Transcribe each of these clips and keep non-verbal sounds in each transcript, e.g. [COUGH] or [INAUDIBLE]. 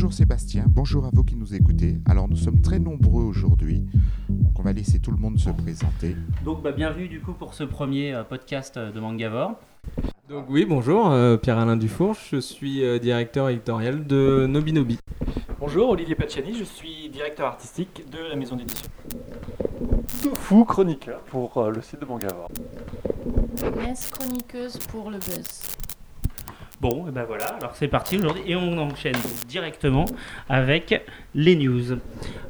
bonjour Sébastien, bonjour à vous qui nous écoutez. Alors nous sommes très nombreux aujourd'hui, donc on va laisser tout le monde se présenter. Donc bah, bienvenue du coup pour ce premier euh, podcast euh, de Mangavore. Donc oui, bonjour, euh, Pierre-Alain Dufour, je suis euh, directeur éditorial de Nobinobi. Bonjour, Olivier Pacciani, je suis directeur artistique de la maison d'édition. Tofu, chroniqueur pour euh, le site de Mangavore. Agnès, chroniqueuse pour le buzz. Bon, et ben voilà, alors c'est parti aujourd'hui et on enchaîne directement avec les news.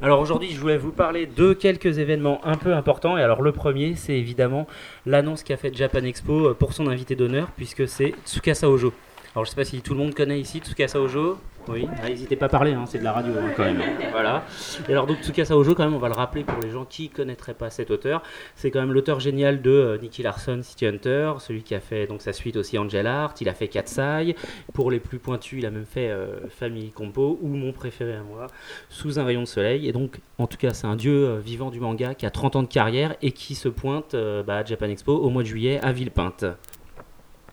Alors aujourd'hui, je voulais vous parler de quelques événements un peu importants et alors le premier, c'est évidemment l'annonce qu'a faite Japan Expo euh, pour son invité d'honneur puisque c'est Tsukasa Ojo. Alors je sais pas si tout le monde connaît ici Tsukasa Ojo. Oui, Ah, n'hésitez pas à parler, hein, c'est de la radio hein, quand même. [LAUGHS] Voilà. Et alors donc Tsukasa Ojo, quand même, on va le rappeler pour les gens qui connaîtraient pas cet auteur. C'est quand même l'auteur génial de euh, Nicky Larson, City Hunter, celui qui a fait donc sa suite aussi Angel Art. Il a fait Katsai. Pour les plus pointus, il a même fait euh, Family Compo ou mon préféré à moi, Sous un rayon de soleil. Et donc, en tout cas, c'est un dieu euh, vivant du manga qui a 30 ans de carrière et qui se pointe euh, bah, à Japan Expo au mois de juillet à Villepinte.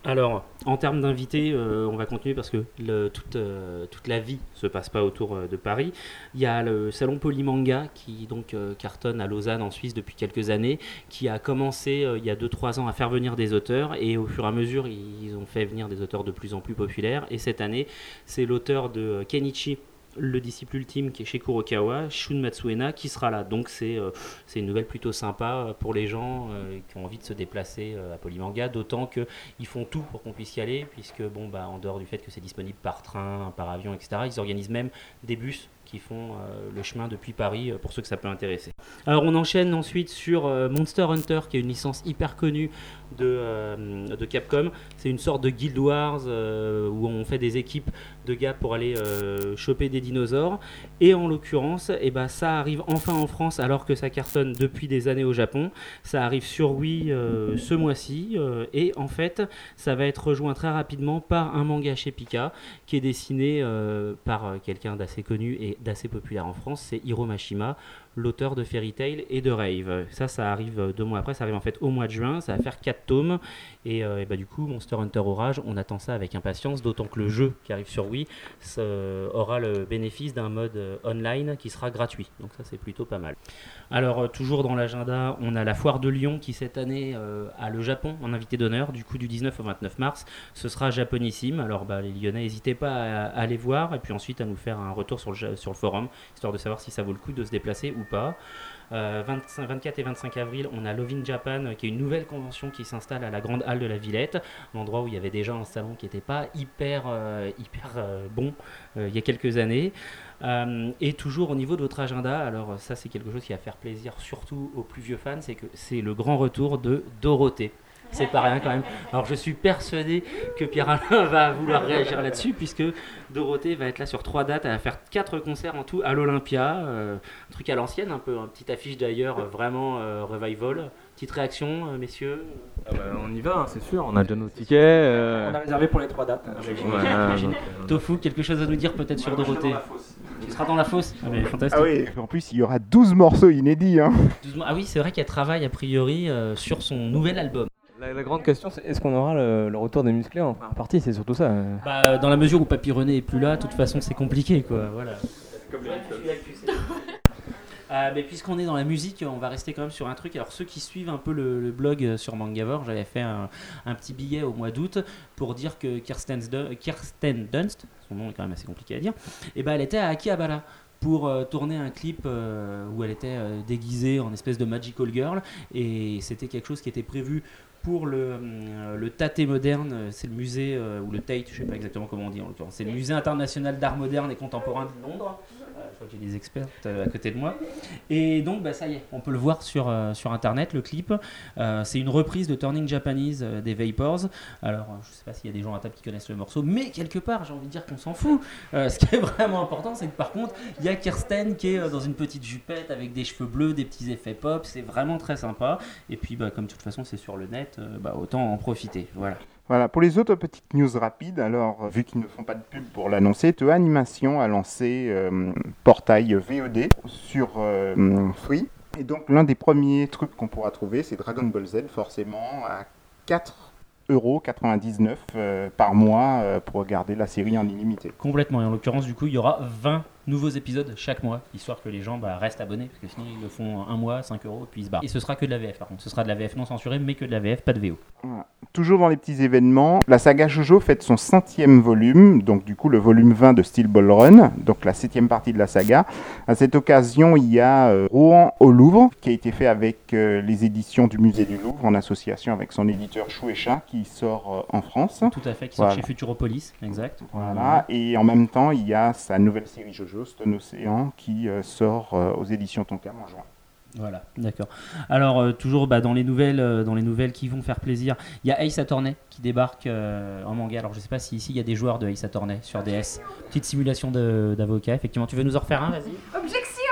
Alors, en termes d'invités, euh, on va continuer parce que euh, toute la vie se passe pas autour euh, de Paris. Il y a le salon Polymanga qui donc cartonne à Lausanne en Suisse depuis quelques années, qui a commencé il y a 2-3 ans à faire venir des auteurs et au fur et à mesure ils ont fait venir des auteurs de plus en plus populaires. Et cette année, c'est l'auteur de Kenichi le disciple ultime qui est chez Kurokawa, Shun Matsuena, qui sera là. Donc c'est euh, une nouvelle plutôt sympa euh, pour les gens euh, qui ont envie de se déplacer à Polymanga, d'autant qu'ils font tout pour qu'on puisse y aller, puisque bon, bah, en dehors du fait que c'est disponible par train, par avion, etc., ils organisent même des bus qui font euh, le chemin depuis Paris euh, pour ceux que ça peut intéresser. Alors on enchaîne ensuite sur euh, Monster Hunter, qui est une licence hyper connue de, de Capcom. C'est une sorte de Guild Wars où on fait des équipes de gars pour aller choper des dinosaures. Et en l'occurrence, eh ben, ça arrive enfin en France alors que ça cartonne depuis des années au Japon. Ça arrive sur Wii ce mois-ci. et en fait, ça va être rejoint très rapidement par un manga chez Pika qui est dessiné par quelqu'un d'assez connu et d'assez populaire en France. C'est Hiro Mashima, l'auteur de Fairy Tail et de Rave. Ça, ça arrive euh, deux mois après. Ça arrive en fait au mois de juin. Ça va faire quatre tomes. Et, euh, et bah, du coup, Monster Hunter Orage, on attend ça avec impatience, d'autant que le jeu qui arrive sur Wii euh, aura le bénéfice d'un mode euh, online qui sera gratuit. Donc ça, c'est plutôt pas mal. Alors, toujours dans l'agenda, on a la foire de Lyon qui, cette année, a le Japon en invité d'honneur. Du coup, du 19 au 29 mars, ce sera japonissime. Alors, bah, les Lyonnais, n'hésitez pas à, aller voir et puis ensuite à nous faire un retour sur le forum, histoire de savoir si ça vaut le coup de se déplacer ou pas. Euh, 25, 24 et 25 avril, on a Love in Japan, euh, qui est une nouvelle convention qui s'installe à la Grande Halle de la Villette, un endroit où il y avait déjà un salon qui n'était pas hyper, euh, hyper euh, bon euh, il y a quelques années. Euh, et toujours au niveau de votre agenda, alors ça c'est quelque chose qui va faire plaisir surtout aux plus vieux fans, c'est que c'est le grand retour de Dorothée. C'est pas rien quand même. Alors je suis persuadé que Pierre-Alain va vouloir réagir là-dessus puisque Dorothée va être là sur trois dates. Elle va faire quatre concerts en tout à l'Olympia. euh, un truc à l'ancienne, un peu, une petite affiche d'ailleurs, euh, vraiment euh, revival. Petite réaction, euh, messieurs Ah bah, on y va, c'est sûr, on a déjà nos tickets. euh, On a réservé pour les trois dates. euh, Tofu, quelque chose à nous dire peut-être sur Dorothée Tu seras dans la fosse Ah, mais fantastique. Ah oui, en plus il y aura 12 morceaux inédits. Hein. Ah oui, c'est vrai qu'elle travaille a priori euh, sur son nouvel album. La, la grande question, c'est est-ce qu'on aura le, le retour des musclés en première partie? C'est surtout ça. Bah, dans la mesure où Papy René est plus là, de toute façon c'est compliqué quoi. Voilà. [LAUGHS] Euh, mais puisqu'on est dans la musique, on va rester quand même sur un truc. Alors ceux qui suivent un peu le, le blog euh, sur Mangavore, j'avais fait un, un petit billet au mois d'août pour dire que Kirsten, Dun- Kirsten Dunst, son nom est quand même assez compliqué à dire, et ben elle était à Akihabara pour euh, tourner un clip euh, où elle était euh, déguisée en espèce de magical girl et c'était quelque chose qui était prévu pour le, euh, le Tate moderne, euh, c'est le musée, euh, ou le Tate, je sais pas exactement comment on dit en l'occurrence, c'est le musée international d'art moderne et contemporain de Londres. Euh, je crois que j'ai des experts euh, à côté de moi. Et donc, bah, ça y est, on peut le voir sur, euh, sur internet, le clip. C'est une reprise de Turning Japanese des Vapors. Alors, je sais pas s'il y a des gens à table qui connaissent le morceau, mais quelque part, j'ai envie de dire qu'on s'en fout. Ce qui est [LAUGHS] vraiment important, c'est que par contre, il y a Kirsten qui est dans une petite jupette avec des cheveux bleus, des petits effets pop. C'est vraiment très sympa. Et puis, bah, comme de toute façon, c'est sur le net, bah, autant en profiter. Voilà. Voilà, pour les autres petites news rapides, alors euh, vu qu'ils ne font pas de pub pour l'annoncer, Te Animation a lancé euh, portail VOD sur euh, Free. Et donc l'un des premiers trucs qu'on pourra trouver, c'est Dragon Ball Z, forcément, à 4 4,99€ euh, par mois pour regarder la série en illimité. Complètement. Et en l'occurrence, du coup, il y aura 20 nouveaux épisodes chaque mois, histoire que les gens bah, restent abonnés, parce que sinon ils le font un mois, 5 euros, puis ils se barrent. Et ce sera que de la VF par contre. Ce sera de la VF non censurée, mais que de la VF, pas de VO. Voilà. Toujours dans les petits événements, la saga Jojo fête son centième volume, donc du coup le volume 20 de Steel Ball Run, donc la septième partie de la saga. À cette occasion, il y a euh, Rouen au Louvre, qui a été fait avec euh, les éditions du Musée du Louvre, en association avec son éditeur Chouécha, qui sort euh, en France. Tout à fait, qui sort chez Futuropolis, exact. Voilà. Et en même temps, il y a sa nouvelle série Jojo, Stone Océan, qui euh, sort euh, aux éditions Tonkam en juin. Voilà, d'accord. Alors euh, toujours bah, dans les nouvelles, euh, dans les nouvelles qui vont faire plaisir, il y a Ace Attorney qui débarque euh, en manga. Alors je sais pas si ici il y a des joueurs de Ace Attorney sur DS. Petite simulation d'avocat. Effectivement, tu veux nous en refaire un, vas-y. Objection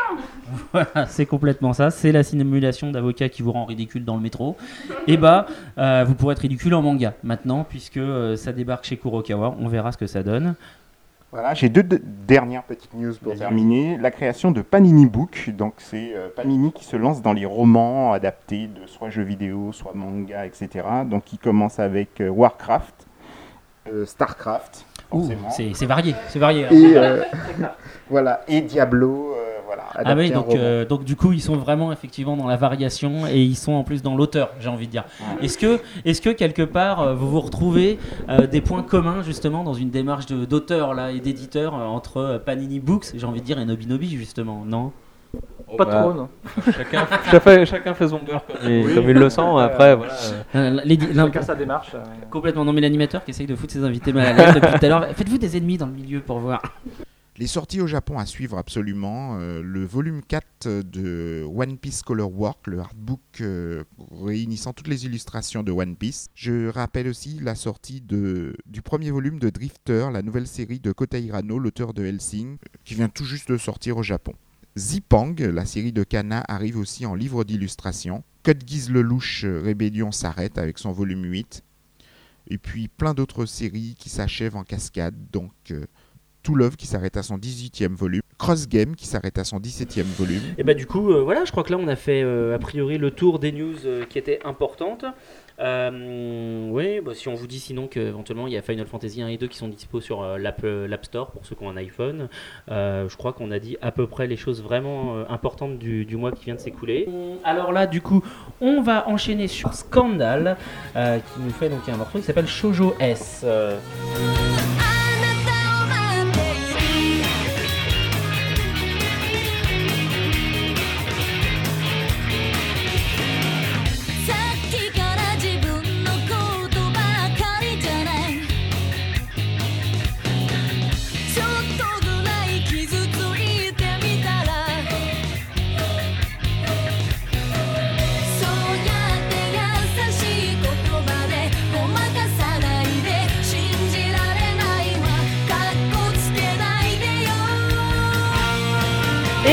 [LAUGHS] Voilà, c'est complètement ça. C'est la simulation d'avocat qui vous rend ridicule dans le métro. Et bah, euh, vous pourrez être ridicule en manga maintenant puisque euh, ça débarque chez Kurokawa. On verra ce que ça donne. Voilà, j'ai deux de- dernières petites news pour terminer. La création de Panini Book, donc c'est euh, Panini qui se lance dans les romans adaptés de soit jeux vidéo, soit manga, etc. Donc il commence avec euh, Warcraft, euh, Starcraft, c'est varié, c'est varié. hein. et [LAUGHS] voilà et Diablo, voilà. Ah oui, donc, euh, donc du coup, ils sont vraiment effectivement dans la variation et ils sont en plus dans l'auteur, j'ai envie de dire. Ouais. Est-ce que, est que quelque part, euh, vous vous retrouvez euh, des points communs justement dans une démarche de- d'auteur là et d'éditeur entre Panini Books, j'ai envie de dire, et Nobinobi justement, non? Pas bah, trop, non. [LAUGHS] Chacun, chacun, chacun fait son beurre comme il, comme il le sent. Après, voilà. Euh, Chacun sa démarche. euh, Complètement, non mais l'animateur qui essaye de foutre ses invités mal à l'aise depuis tout à l'heure. Faites-vous des ennemis dans le milieu pour voir. Les sorties au Japon à suivre absolument. euh, le volume 4 de One Piece Color Work, le hardbook euh, réunissant toutes les illustrations de One Piece. Je rappelle aussi la sortie du premier volume de Drifter, la nouvelle série de Kota Hirano, l'auteur de Helsing, euh, qui vient tout juste de sortir au Japon. Zipang, la série de Kana, arrive aussi en livre d'illustration. Code Guise le Louche, euh, Rébellion s'arrête avec son volume 8. Et puis plein d'autres séries qui s'achèvent en cascade, donc To Love qui s'arrête à son 18e volume, Cross Game qui s'arrête à son 17e volume. Et bah du coup, euh, voilà, je crois que là on a fait euh, a priori le tour des news euh, qui étaient importantes. Oui, bah, si on vous dit sinon qu'éventuellement il y a Final Fantasy 1 et 2 qui sont dispo sur l'App Store pour ceux qui ont un iPhone, je crois qu'on a dit à peu près les choses vraiment importantes du, mois qui vient de s'écouler. Alors là, du coup, on va enchaîner sur Scandal qui nous fait donc un morceau qui s'appelle Shoujo S.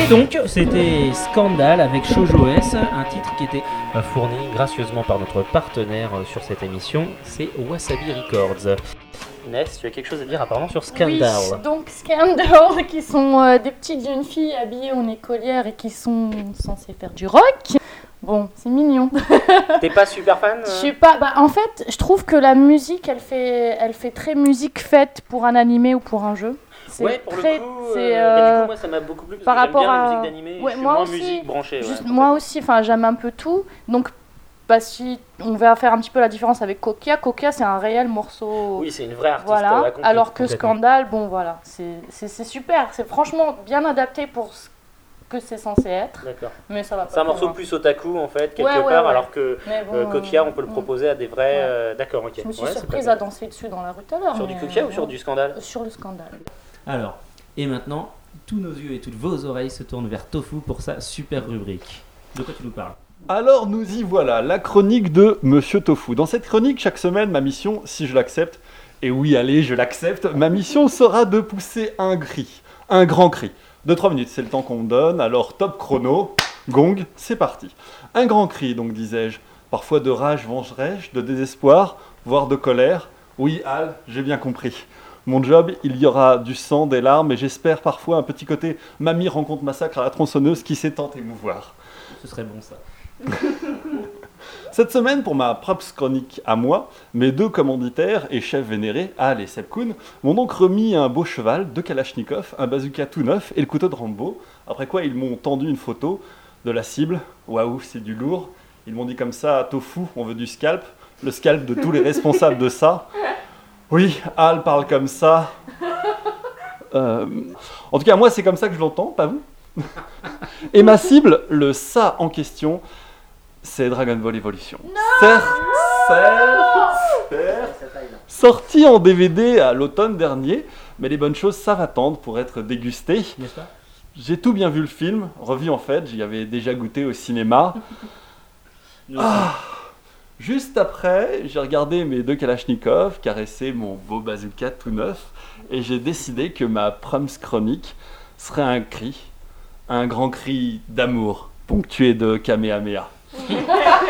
Et donc, c'était Scandal avec Shoujo S, un titre qui était euh, fourni gracieusement par notre partenaire euh, sur cette émission, c'est Wasabi Records. Inès, tu as quelque chose à dire apparemment sur Scandal Oui, donc Scandal, qui sont euh, des petites jeunes filles habillées en écolière et qui sont censées faire du rock. Bon, c'est mignon. [LAUGHS] T'es pas super fan Je sais pas. Bah, en fait, je trouve que la musique, elle fait, elle fait très musique faite pour un animé ou pour un jeu. C'est Ouais, pour très- le coup, c'est, euh, bah, du euh, coup, moi ça m'a beaucoup plu parce par que j'aime bien rapport la à- musique d'animé, Ouais, je suis moi moins aussi. musique branchée. ouais. Moi aussi, enfin, j'aime un peu tout. Donc, bah, si on va faire un petit peu la différence avec Kokia, Kokia, c'est un réel morceau. Oui, c'est une vraie artiste. Voilà, euh, alors que. Scandale, bon voilà, c'est super, c'est franchement bien adapté pour ce que c'est censé être, D'accord. mais ça va pas. C'est un plus morceau loin. plus otaku en fait, quelque Ouais, ouais, part, ouais. alors que Mais bon, euh, Kokia, on peut le mm. proposer à des vrais. Euh, D'accord, ok. Je me suis surprise à danser dessus dans la rue tout à l'heure. Sur du Kokia euh, ou sur du Scandale? Sur le Scandale. Alors, et maintenant, tous nos yeux et toutes vos oreilles se tournent vers Tofu pour sa super rubrique. De quoi tu nous parles? Alors nous y voilà, la chronique de Monsieur Tofu. Dans cette chronique, chaque semaine, ma mission, si je l'accepte, et oui, allez, je l'accepte, ma mission sera de pousser un cri, un grand cri. De 3 minutes, c'est le temps qu'on me donne, alors top chrono, gong, c'est parti. Un grand cri, donc disais-je, parfois de rage vengerai-je, de désespoir, voire de colère? Oui, Al, j'ai bien compris. Mon job, il y aura du sang, des larmes, et j'espère parfois un petit côté mamie rencontre massacre à la tronçonneuse qui sait tant émouvoir. Ce serait bon ça. [LAUGHS] Cette semaine, pour ma props chronique à moi, mes deux commanditaires et chefs vénérés, Al et Sepkoun, m'ont donc remis un beau cheval, deux Kalachnikov, un bazooka tout neuf et le couteau de Rambo. Après quoi, ils m'ont tendu une photo de la cible. Waouh, c'est du lourd. Ils m'ont dit comme ça, Tofu, on veut du scalp. Le scalp de tous les responsables de ça. Oui, Al parle comme ça. [LAUGHS] Euh, en tout cas, moi, c'est comme ça que je l'entends, pas vous. [LAUGHS] Et ma cible, le ça en question, c'est Dragon Ball Evolution. certes, certes, certes, sorti en DVD à l'automne dernier, mais les bonnes choses savent attendre pour être dégustées. N'est-ce pas? J'ai tout bien vu le film, revu en fait, j'y avais déjà goûté au cinéma. Ah. Juste après, j'ai regardé mes deux Kalachnikov, caressé mon beau bazooka tout neuf, et j'ai décidé que ma proms chronique serait un cri, un grand cri d'amour, ponctué de Kamehameha.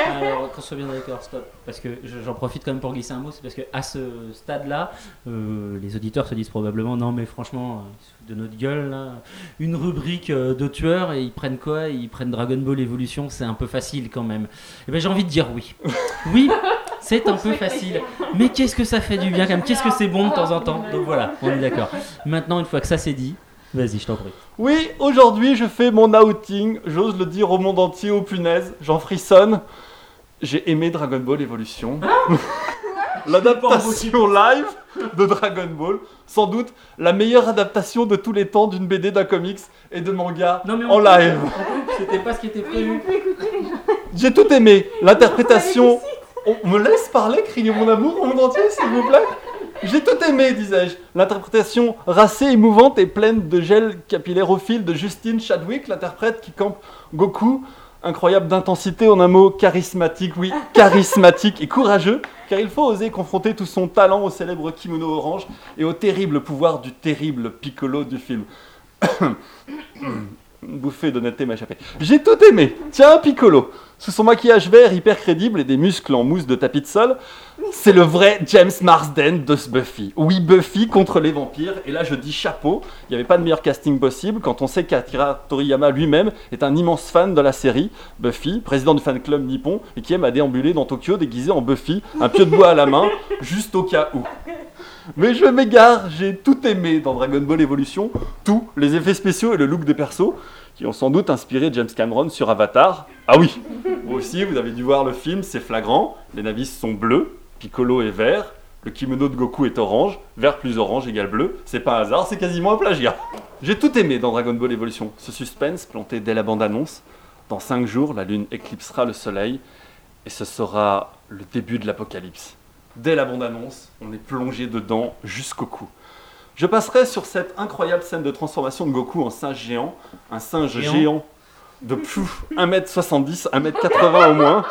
Alors, qu'on soit bien d'accord, stop. Parce que je- j'en profite quand même pour glisser un mot, c'est parce que à ce stade-là, euh, les auditeurs se disent probablement non, mais franchement, euh, ils se foutent de notre gueule, là. Une rubrique euh, de tueurs et ils prennent quoi? Ils prennent Dragon Ball Evolution, c'est un peu facile quand même. Et ben j'ai envie de dire oui. Oui, c'est un peu facile. Mais qu'est-ce que ça fait du bien quand même? Qu'est-ce que c'est bon de temps en temps? Donc voilà, on est d'accord. Maintenant, une fois que ça c'est dit, vas-y, je t'en prie. Oui, aujourd'hui je fais mon outing, j'ose le dire au monde entier, aux punaises, j'en frissonne. J'ai aimé Dragon Ball Evolution. [LAUGHS] L'adaptation live de Dragon Ball, sans doute la meilleure adaptation de tous les temps d'une BD, d'un comics et de manga Non, mais on en live. C'était pas ce qui était prévu. J'ai tout aimé. L'interprétation. On me laisse parler, crier mon amour au monde entier, s'il vous plaît J'ai tout aimé, disais-je. L'interprétation racée, émouvante et pleine de gel capillaire au fil de Justine Chadwick, l'interprète qui campe Goku. Incroyable d'intensité, en un mot charismatique, oui, charismatique et courageux, car il faut oser confronter tout son talent au célèbre kimono orange et au terrible pouvoir du terrible Piccolo du film. Bouffée d'honnêteté m'a échappé. J'ai tout aimé. Tiens, Piccolo. Sous son maquillage vert hyper crédible et des muscles en mousse de tapis de sol, c'est le vrai James Marsden de ce Buffy. Oui, Buffy contre les vampires. Et là, je dis chapeau. Il n'y avait pas de meilleur casting possible quand on sait qu'Akira Toriyama lui-même est un immense fan de la série Buffy, président du fan club nippon et qui aime à déambuler dans Tokyo déguisé en Buffy, un pieu de bois à la main, juste au cas où. Mais je m'égare, j'ai tout aimé dans Dragon Ball Evolution, tout, les effets spéciaux et le look des persos, qui ont sans doute inspiré James Cameron sur Avatar. Ah oui, vous aussi, vous avez dû voir le film, c'est flagrant, les navis sont bleus, Piccolo est vert, le kimono de Goku est orange, vert plus orange égale bleu, c'est pas un hasard, c'est quasiment un plagiat. J'ai tout aimé dans Dragon Ball Evolution, ce suspense planté dès la bande-annonce. Dans 5 jours, la lune éclipsera le soleil, et ce sera le début de l'apocalypse. Dès la bande-annonce, on est plongé dedans jusqu'au cou. Je passerai sur cette incroyable scène de transformation de Goku en singe géant, un singe Géant. géant, de plouf, 1m70, 1m80 au moins.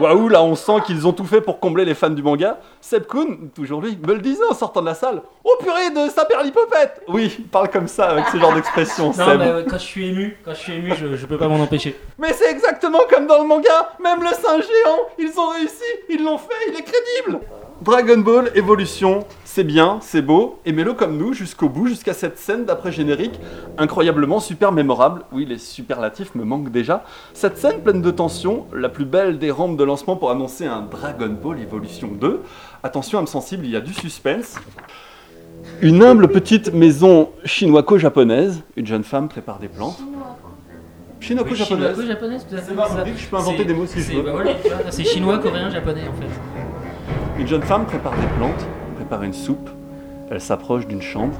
Waouh, là on sent qu'ils ont tout fait pour combler les fans du manga. Seb Kuhn, toujours lui, me le disait en sortant de la salle. Oh purée de saperlipopette Oui, il parle comme ça avec ce genre d'expression, Non, Seb. mais euh, quand je suis ému, quand je suis ému, je, je peux pas m'en empêcher. Mais c'est exactement comme dans le manga, même le singe géant, ils ont réussi, ils l'ont fait, il est crédible. Dragon Ball Evolution, c'est bien, c'est beau, aimez-le comme nous jusqu'au bout, jusqu'à cette scène d'après générique, incroyablement super mémorable. Oui, les superlatifs me manquent déjà. Cette scène pleine de tension, la plus belle des rampes de lancement pour annoncer un Dragon Ball Evolution 2. Attention, âme sensible, il y a du suspense. Une humble petite maison chinoico-japonaise, une jeune femme prépare des plantes. Chinoico-japonaise. Chinois, japonaise, tout à fait. C'est je peux inventer des mots si je veux. bah voilà, c'est chinois, coréen, japonais en fait. Une jeune femme prépare des plantes, prépare une soupe. Elle s'approche d'une chambre.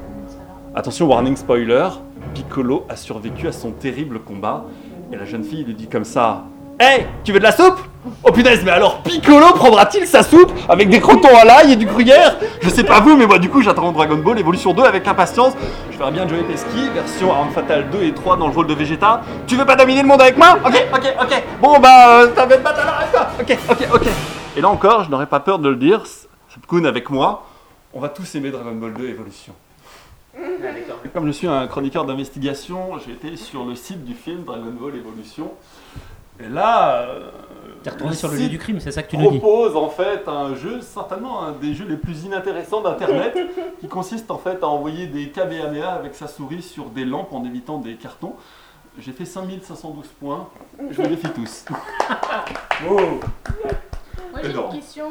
Attention, warning spoiler. Piccolo a survécu à son terrible combat. Et la jeune fille lui dit comme ça Hé, tu veux de la soupe? Oh punaise, mais alors Piccolo prendra-t-il sa soupe avec des crotons à l'ail et du gruyère? Je sais pas vous, mais moi du coup j'attends Dragon Ball Evolution 2 avec impatience. Je ferai bien Joey Pesky, version Arme Fatale 2 et 3 dans le rôle de Vegeta. Tu veux pas dominer le monde avec moi? Ok, ok, ok. Bon bah, euh, alors avec toi. Ok, ok, ok. Et là encore, je n'aurais pas peur de le dire, Sepkun avec moi, on va tous aimer Dragon Ball 2 Evolution. [LAUGHS] Et Comme je suis un chroniqueur d'investigation, j'ai été sur le site du film Dragon Ball Evolution. Et là, euh, T'es retourné le sur le lieu du crime, c'est ça que tu nous dis. propose en fait un jeu, certainement un des jeux les plus inintéressants d'internet, [LAUGHS] qui consiste en fait à envoyer des Kamehameha avec sa souris sur des lampes en évitant des cartons. J'ai fait 5512 points, je vous les fais tous. [LAUGHS] Moi j'ai une question.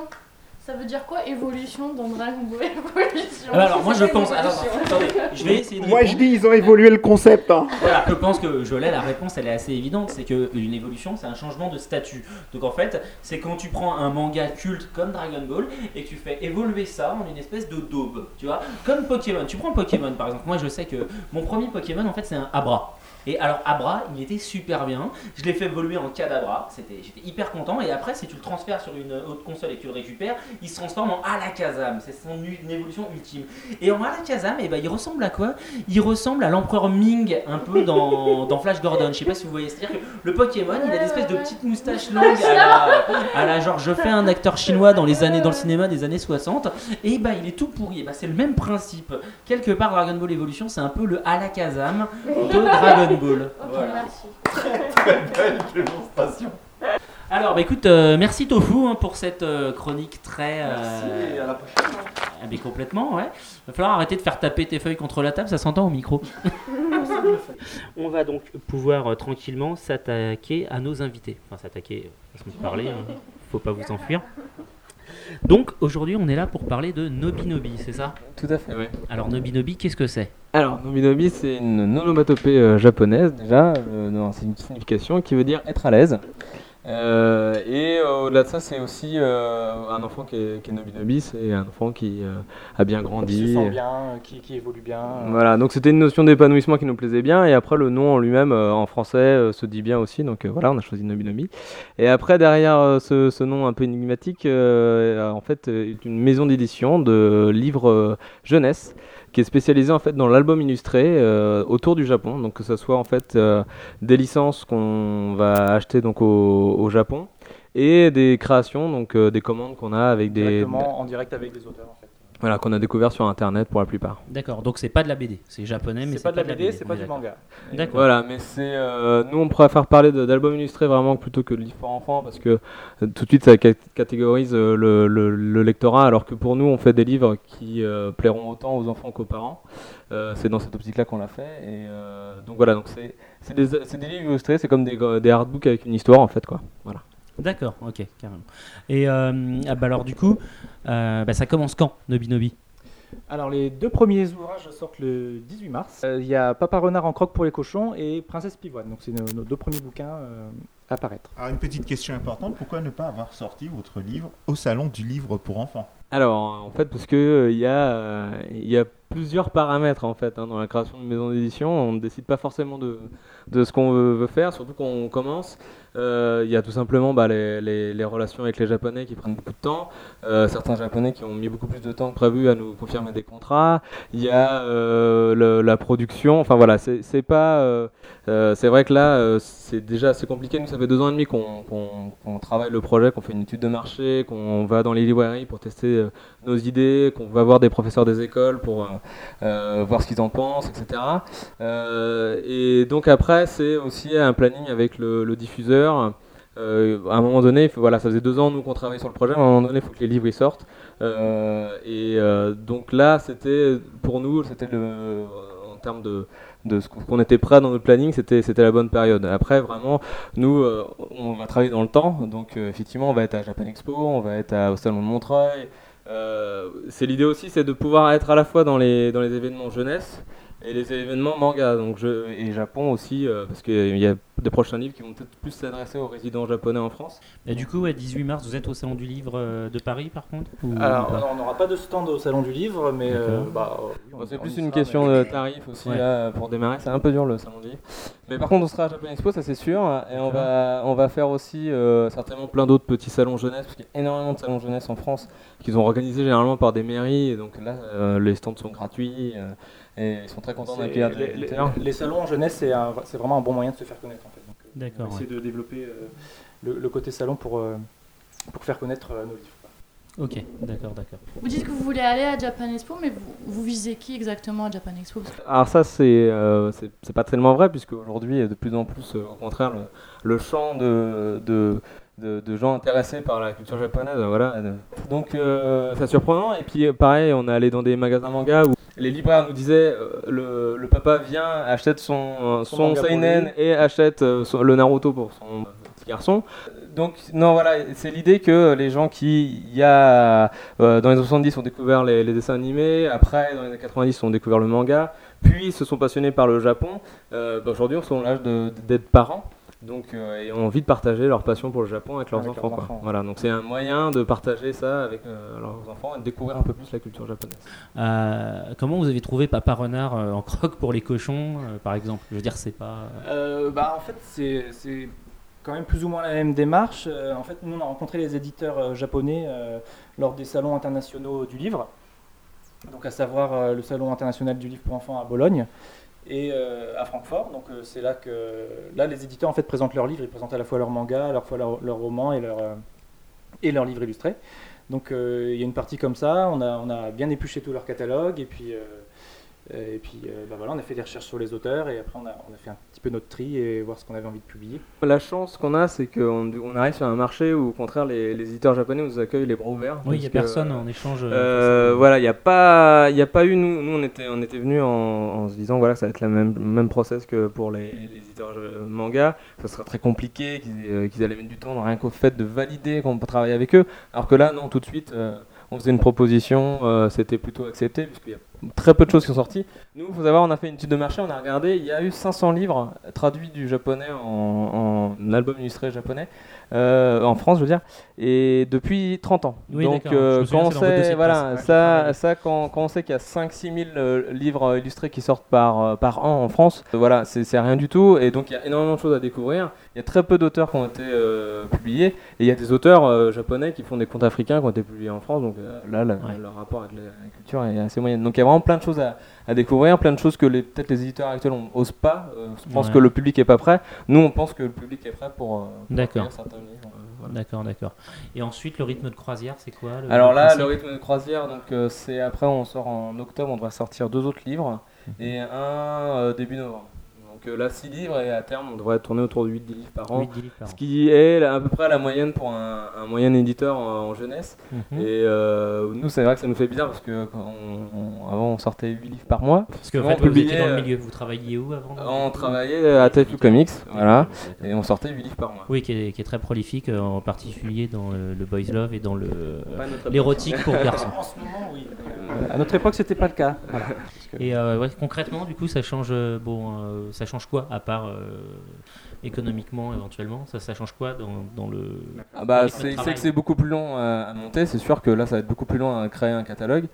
Ça veut dire quoi évolution dans Dragon Ball [LAUGHS] Evolution Ah bah alors moi je pense. évolution attendez, je vais essayer de Moi je dis, ils ont évolué le concept. hein. Voilà, je pense que je l'ai, la réponse elle est assez évidente, c'est que une évolution c'est un changement de statut. Donc en fait, c'est quand tu prends un manga culte comme Dragon Ball et que tu fais évoluer ça en une espèce de daube, tu vois, comme Pokémon. Tu prends Pokémon par exemple, moi je sais que mon premier Pokémon en fait c'est un Abra. Et alors Abra, il était super bien. Je l'ai fait évoluer en. C'était, j'étais hyper content. Et après, si tu le transfères sur une autre console et que tu le récupères, il se transforme en Alakazam. C'est son évolution ultime. Et en Alakazam, eh ben, il ressemble à quoi? Il ressemble à l'empereur Ming un peu [LAUGHS] dans, Flash Gordon. Je sais pas si vous voyez. C'est-à-dire que le Pokémon, il a des espèces de petites moustaches longues à la, à la genre je fais un acteur chinois dans les années dans le cinéma des années 60. Et bah il est tout pourri. Bah, c'est le même principe. Quelque part, Dragon Ball Evolution, c'est un peu le Alakazam de Dragon Voilà. merci. [LAUGHS] Belle démonstration. Alors, bah écoute, euh, merci Tofu hein, pour cette euh, chronique très. euh, Merci et à la prochaine. ah, mais complètement, ouais. Va falloir arrêter de faire taper tes feuilles contre la table, ça s'entend au micro. [LAUGHS] On va donc pouvoir euh, tranquillement s'attaquer à nos invités. Enfin, s'attaquer, façon de parler, hein. faut pas vous enfuir. Donc, aujourd'hui, on est là pour parler de Nobinobi, c'est ça? Tout à fait, oui. Alors, Nobinobi, qu'est-ce que c'est? Alors, Nobinobi, c'est une onomatopée euh, japonaise, déjà, euh, dans c'est une signification qui veut dire être à l'aise. Euh, et euh, au-delà de ça, c'est aussi euh, un enfant qui est, qui est c'est un enfant qui a bien Qui grandi. se sent bien, qui, qui évolue bien. Voilà, donc c'était une notion d'épanouissement qui nous plaisait bien, et après le nom en lui-même en français se dit bien aussi, donc voilà, on a choisi Nobinobi. Et après, derrière ce, ce nom un peu énigmatique, en fait, est une maison d'édition de livres jeunesse qui est spécialisée en fait dans l'album illustré euh, autour du Japon, donc que ce soit en fait euh, des licences qu'on va acheter donc au, au Japon et des créations, donc euh, des commandes qu'on a avec des Directement en direct avec les auteurs en fait. Voilà qu'on a découvert sur internet pour la plupart. D'accord, donc c'est pas de la BD, c'est japonais, mais C'est pas de la BD, c'est pas du manga. D'accord. Voilà, mais c'est euh, nous on préfère parler d'albums illustrés vraiment plutôt que de livres pour enfants parce que euh, tout de suite ça ca- catégorise euh, le, le- le lectorat alors que pour nous on fait des livres qui euh, plairont autant aux enfants qu'aux parents. Euh, c'est dans cette optique-là qu'on l'a fait et euh, donc voilà donc c'est c'est des, des livres illustrés, c'est comme des, des artbooks avec une histoire en fait quoi. Voilà. D'accord, ok, carrément. Et euh, ah bah alors du coup, euh, bah ça commence quand, Nobinobi Alors les deux premiers ouvrages sortent le 18 mars. Euh, Il y a Papa Renard en croque pour les cochons et Princesse Pivoine. Donc c'est nos, nos deux premiers bouquins euh, à paraître. Alors une petite question importante, pourquoi ne pas avoir sorti votre livre au salon du livre pour enfants? Alors, en fait, parce que euh, il y, a, euh, y a plusieurs paramètres en fait hein, dans la création d'une maison d'édition. On ne décide pas forcément de, de ce qu'on veut, veut faire, surtout quand on commence. Euh, Il y a tout simplement bah, les, les- les relations avec les Japonais qui prennent beaucoup de temps. Euh, certains Japonais qui ont mis beaucoup plus de temps que prévu à nous confirmer des contrats. Il y a euh, le- la production. Enfin voilà, c'est pas. euh, euh, c'est vrai que là, euh, c'est déjà assez compliqué. Nous, ça fait deux ans et demi qu'on travaille le projet, qu'on fait une étude de marché, qu'on va dans les librairies pour tester euh, nos idées, qu'on va voir des professeurs des écoles pour euh, euh, voir ce qu'ils en pensent, etc. Et donc après, c'est aussi un planning avec le, diffuseur. À un moment donné, voilà, ça faisait deux ans nous qu'on travaillait sur le projet. À un moment donné, il faut que les livres sortent. Et donc là, c'était pour nous, c'était en termes de de ce qu'on était prêt dans notre planning, c'était c'était la bonne période. Après, vraiment, nous, euh, on va travailler dans le temps. Donc, euh, effectivement, on va être à Japan Expo, on va être à- au Salon de Montreuil. Euh, c'est l'idée aussi, c'est de pouvoir être à la fois dans les, dans les événements jeunesse et les événements manga. Donc je, et Japon aussi, euh, parce qu'il y a des prochains livres qui vont peut-être plus s'adresser aux résidents japonais en France. Et du coup, ouais, 18 mars, vous êtes au salon du livre euh, de Paris, par contre ou Alors on n'aura pas de stand au salon du livre, mais euh, bah, oui, c'est plus une sera, question mais- de tarif aussi Ouais. là, pour démarrer. C'est un peu dur le salon du livre. Mais par contre, on sera à Japan Expo, ça c'est sûr. Et on va, on va faire aussi euh, certainement plein d'autres petits salons jeunesse, parce qu'il y a énormément de salons jeunesse en France qui sont organisés généralement par des mairies. Et donc là, euh, les stands sont gratuits euh, et ils sont très contents d'accueillir des les, les- salons en jeunesse, c'est un- c'est vraiment un bon moyen de se faire connaître en fait. Donc, euh, on D'accord. va ouais. essayer de développer euh, le, le côté salon pour, euh, pour faire connaître euh, nos livres. Ok, d'accord, d'accord. Vous dites que vous voulez aller à Japan Expo, mais vous, vous visez qui exactement à Japan Expo? Alors ça, c'est euh, c'est c'est pas tellement vrai, puisque aujourd'hui, de plus en plus, euh, au contraire, le, le champ de, de, de, de gens intéressés par la culture japonaise, euh, voilà. euh, Donc euh, c'est surprenant. Et puis euh, pareil, on est allé dans des magasins manga où les libraires nous disaient, euh, le, le papa vient, achète son, euh, Son seinen et achète euh, son- le Naruto pour son petit garçon. Donc, non, voilà, c'est l'idée que les gens qui, il y a, euh, dans les années 70, ont découvert les, les dessins animés, après, dans les années 90, ont découvert le manga, puis se sont passionnés par le Japon. Euh, bah, Aujourd'hui, on sont l'âge d'être parents. Donc, euh, et ont envie de partager leur passion pour le Japon avec leurs Avec enfants. leurs quoi. enfants. Voilà, donc c'est un moyen de partager ça avec euh, leurs enfants et de découvrir un peu plus la culture japonaise. Euh, comment vous avez trouvé Papa Renard euh, en croque pour les cochons, euh, par exemple? Je veux dire, c'est pas. Euh, bah, en fait, c'est c'est quand même plus ou moins la même démarche. En fait, nous, on a rencontré les éditeurs japonais euh, lors des salons internationaux du livre, donc à savoir euh, le salon international du livre pour enfants à Bologne et euh, à Francfort. Donc euh, c'est là que là les éditeurs en fait présentent leurs livres, ils présentent à la fois leurs mangas, à la fois leurs leurs romans et leurs euh, et leurs livres illustrés. Donc il y a une partie comme ça, on a, on a bien épluché tout leur catalogue et puis et puis euh, bah voilà, on a fait des recherches sur les auteurs et après on a, on a fait un petit peu notre tri et voir ce qu'on avait envie de publier. La chance qu'on a, c'est qu'on on arrive sur un marché où, au contraire, les, les éditeurs japonais nous accueillent les bras ouverts. Oui, il n'y a personne en échange. euh, Euh, voilà, il n'y a pas, il y a pas eu nous, nous on était, on était venus en, en se disant voilà que ça va être le même, même process que pour les, les éditeurs euh, manga, ça sera très compliqué, qu'ils euh, allaient mettre du temps rien qu'au fait de valider qu'on peut travailler avec eux, alors que là non tout de suite euh, on faisait une proposition, euh, c'était plutôt accepté puisqu'il y a très peu de choses qui sont sorties. Nous, faut savoir, on a fait une étude de marché, on a regardé, il y a eu 500 livres traduits du japonais en, en album illustré japonais euh, en France, je veux dire, et depuis 30 ans. Oui, Donc euh, quand on sait, voilà, ça, ça quand, quand on sait qu'il y a 5-6 000 euh, livres illustrés qui sortent par, euh, par an en France, voilà, c'est rien du tout. Et donc il y a énormément de choses à découvrir. Il y a très peu d'auteurs qui ont été publiés. Et il y a des auteurs japonais qui font des contes africains qui ont été publiés en France. Donc là, la- Ouais. rapport avec la, la culture est assez moyen. Donc il y a vraiment plein de choses à, à découvrir, plein de choses que les- peut-être les éditeurs actuels n'osent pas. Euh, je pense Ouais. que le public est pas prêt. Nous, on pense que le public est prêt pour, euh, pour D'accord. accueillir certains livres. euh, voilà. D'accord, d'accord. Et ensuite, le rythme de croisière, c'est quoi le- Alors là, le rythme de croisière, donc euh, c'est après on sort en octobre, on devrait sortir deux autres livres Mhm. et un début novembre. Là, six livres et à terme, on devrait tourner autour de 8 livres par an. Livres par Ce an. qui est à peu près la moyenne pour un, un moyen éditeur en, en jeunesse. Mhm. Et euh, nous, c'est vrai que ça nous fait bizarre parce que quand on- on- avant, on sortait 8 livres par mois. Parce que en on fait, vous étiez dans le euh, milieu. Vous travailliez où avant On travaillait à Tattoo Comics, voilà, et on sortait 8 livres par mois. Oui, qui est, qui est très prolifique, euh, en particulier dans le, le boys love et dans l'érotique pour [LAUGHS] garçons. En ce moment, oui. À notre époque, c'était pas le cas. Voilà. Et euh, ouais, concrètement, du coup, ça change. bon, euh, ça change quoi à part euh, économiquement éventuellement? Ça, ça change quoi dans, dans le Ah bah, c'est que c'est beaucoup plus long à, à monter, c'est sûr que là ça va être beaucoup plus long à créer un catalogue.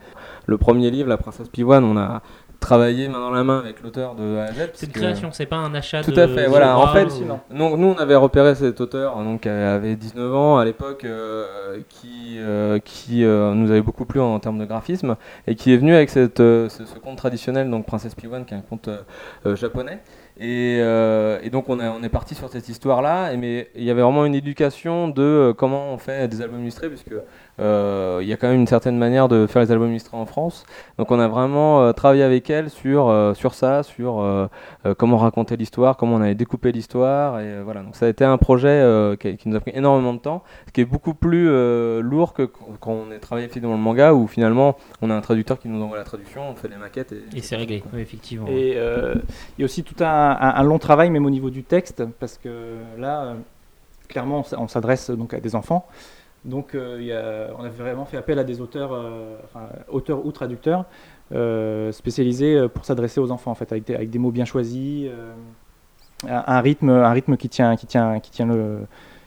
Le premier livre, La Princesse Pivoine, on a travaillé main dans la main avec l'auteur de A. C'est une création, c'est pas un achat Tout de. à fait, voilà, en fait, ou- Donc nous on avait repéré cet auteur donc qui avait 19 ans à l'époque euh, qui euh, qui euh, nous avait beaucoup plu en, termes de graphisme et qui est venu avec cette, euh, ce, ce conte traditionnel donc Princesse Pivoine qui est un conte euh, euh, japonais et, euh, et donc on, est parti sur cette histoire là et mais il y avait vraiment une éducation de euh, comment on fait des albums illustrés puisque il y a quand même une certaine manière de faire les albums illustrés en France donc on a vraiment euh, travaillé avec elle sur euh, sur ça sur euh, euh, comment raconter l'histoire, comment on avait découpé l'histoire. Et euh, voilà, donc ça a été un projet euh, qui, qui nous a pris énormément de temps, ce qui est beaucoup plus euh, lourd que quand on est travaillé dans le manga où finalement on a un traducteur qui nous envoie la traduction, on fait les maquettes et, Et c'est réglé, oui, effectivement. Et euh, il y a aussi tout un, un- un long travail, même au niveau du texte, parce que là, euh, clairement, on s'adresse donc à des enfants. Donc, euh, il y a- on a vraiment fait appel à des auteurs, euh, enfin, auteurs ou traducteurs euh, spécialisés pour s'adresser aux enfants, en fait, avec des, avec des mots bien choisis, un, rythme, un rythme qui tient, qui tient, qui tient le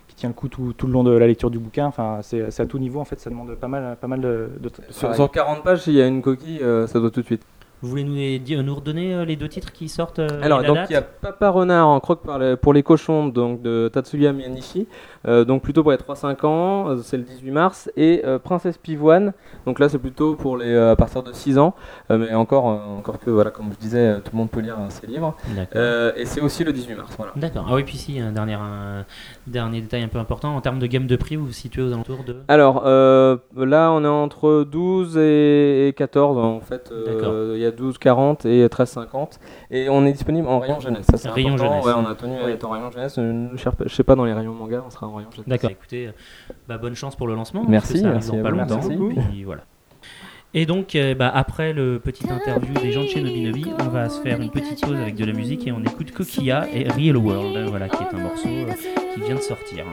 qui tient le coup tout, tout le long de la lecture du bouquin. Enfin, c'est à tout niveau, en fait, ça demande pas mal, pas mal de, de sur, travail. sur 40 pages, s'il y a une coquille, ça doit tout de suite. Vous voulez nous, les- nous redonner euh, les deux titres qui sortent euh, Alors, donc il y a Papa Renard en croque pour les cochons donc de Tatsuya Miyanishi, euh, donc plutôt pour les 3-5 ans, euh, c'est le 18 mars, et euh, Princesse Pivoine, donc là c'est plutôt pour les euh, à partir de 6 ans, euh, mais encore, euh, encore que voilà, comme je disais, euh, tout le monde peut lire euh, ces livres. Euh, et c'est aussi le 18 mars. Voilà. D'accord. Ah oui, puis si, un dernier, un dernier détail un peu important. En termes de gamme de prix, vous vous situez aux alentours de. Alors euh, là on est entre 12 et et 14 en fait, D'accord. euh, il y a 12, 40 et 13, 50, et on est disponible en rayon jeunesse. Ça c'est Rayon important. jeunesse. Ouais, on a tenu à être en rayon jeunesse. euh, Je je sais pas dans les rayons manga, on sera en rayon jeunesse. D'accord. Écoutez, euh, bah, bonne chance pour le lancement. Merci, parce que ça arrive merci dans à pas vous, longtemps. merci. Puis voilà. Et donc, euh, bah, après le petit interview des gens de chez Nobinobi, on va se faire une petite pause avec de la musique et on écoute Kokia et Real World, voilà, qui est un morceau euh, qui vient de sortir.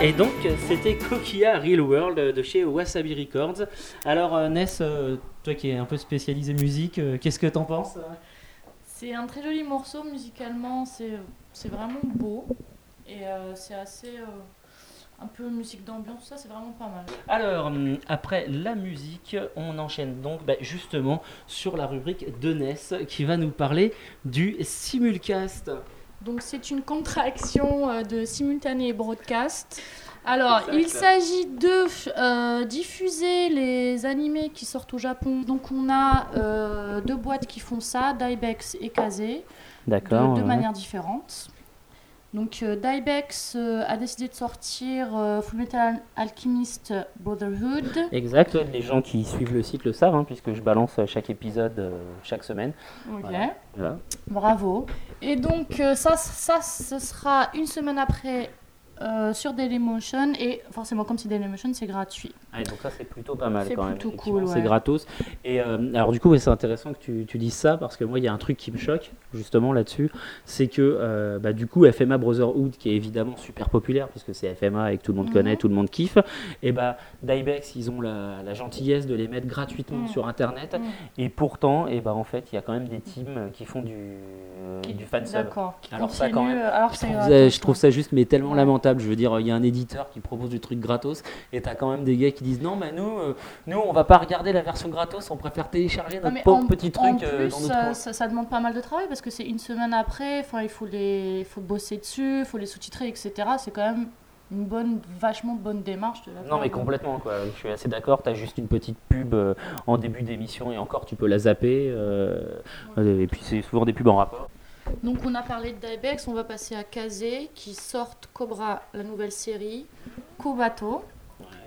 Et donc c'était Kokia Real World de chez Wasabi Records. Alors euh, Ness, euh, toi qui es un peu spécialisé musique, euh, qu'est-ce que t'en penses C'est un très joli morceau musicalement, c'est vraiment beau et euh, c'est assez euh, un peu musique d'ambiance, tout ça c'est vraiment pas mal. Alors, hum, après la musique, on enchaîne donc bah, justement sur la rubrique de Ness qui va nous parler du simulcast. Donc c'est une contraction euh, de simultané broadcast. Alors, Exact. il s'agit de euh, diffuser les animés qui sortent au Japon. Donc on a euh, deux boîtes qui font ça, Daibex et Kaze, de, D'accord. de ouais. manière différente. Donc euh, Daibex euh, a décidé de sortir euh, Fullmetal Alchemist Brotherhood. Exact, ouais, les gens qui suivent le site le savent, hein, puisque je balance chaque épisode euh, chaque semaine. Ok. Voilà. Voilà. Bravo. Et donc euh, ça, ça, ce sera une semaine après euh, sur Dailymotion et forcément comme c'est Dailymotion c'est gratuit. Ah, donc ça c'est plutôt pas mal C'est quand même. plutôt effectivement, cool, C'est ouais. gratos. Et euh, alors du coup c'est intéressant que tu, tu dises ça parce que moi il y a un truc qui me choque justement là-dessus, c'est que euh, bah, du coup FMA Brotherhood qui est évidemment super populaire puisque c'est FMA et que tout le monde Mhm. connaît, tout le monde kiffe, et bah Dybex ils ont la, la gentillesse de les mettre gratuitement Mhm. sur internet Mhm. et pourtant et bah en fait il y a quand même des teams qui font du, Qui- du fansub. D'accord. Alors ça, quand même, alors que Je c'est trouve, ça, je trouve ouais. ça juste mais tellement Ouais. Je veux dire, il y a un éditeur qui propose du truc gratos et t'as quand même des gars qui disent non, mais nous, euh, nous on va pas regarder la version gratos, on préfère télécharger notre pauvre en- petit en truc euh, plus, dans notre ça, demande pas mal de travail parce que c'est une semaine après. Il faut les, faut bosser dessus, il faut les sous-titrer, etc. C'est quand même une bonne, vachement bonne démarche de la Non part mais complètement quoi, je suis assez d'accord, t'as juste une petite pub euh, en début d'émission et encore tu peux la zapper euh, euh, et puis c'est souvent des pubs en rapport. Donc on a parlé de Daibex, on va passer à Kaze qui sortent Cobra, la nouvelle série, Kobato,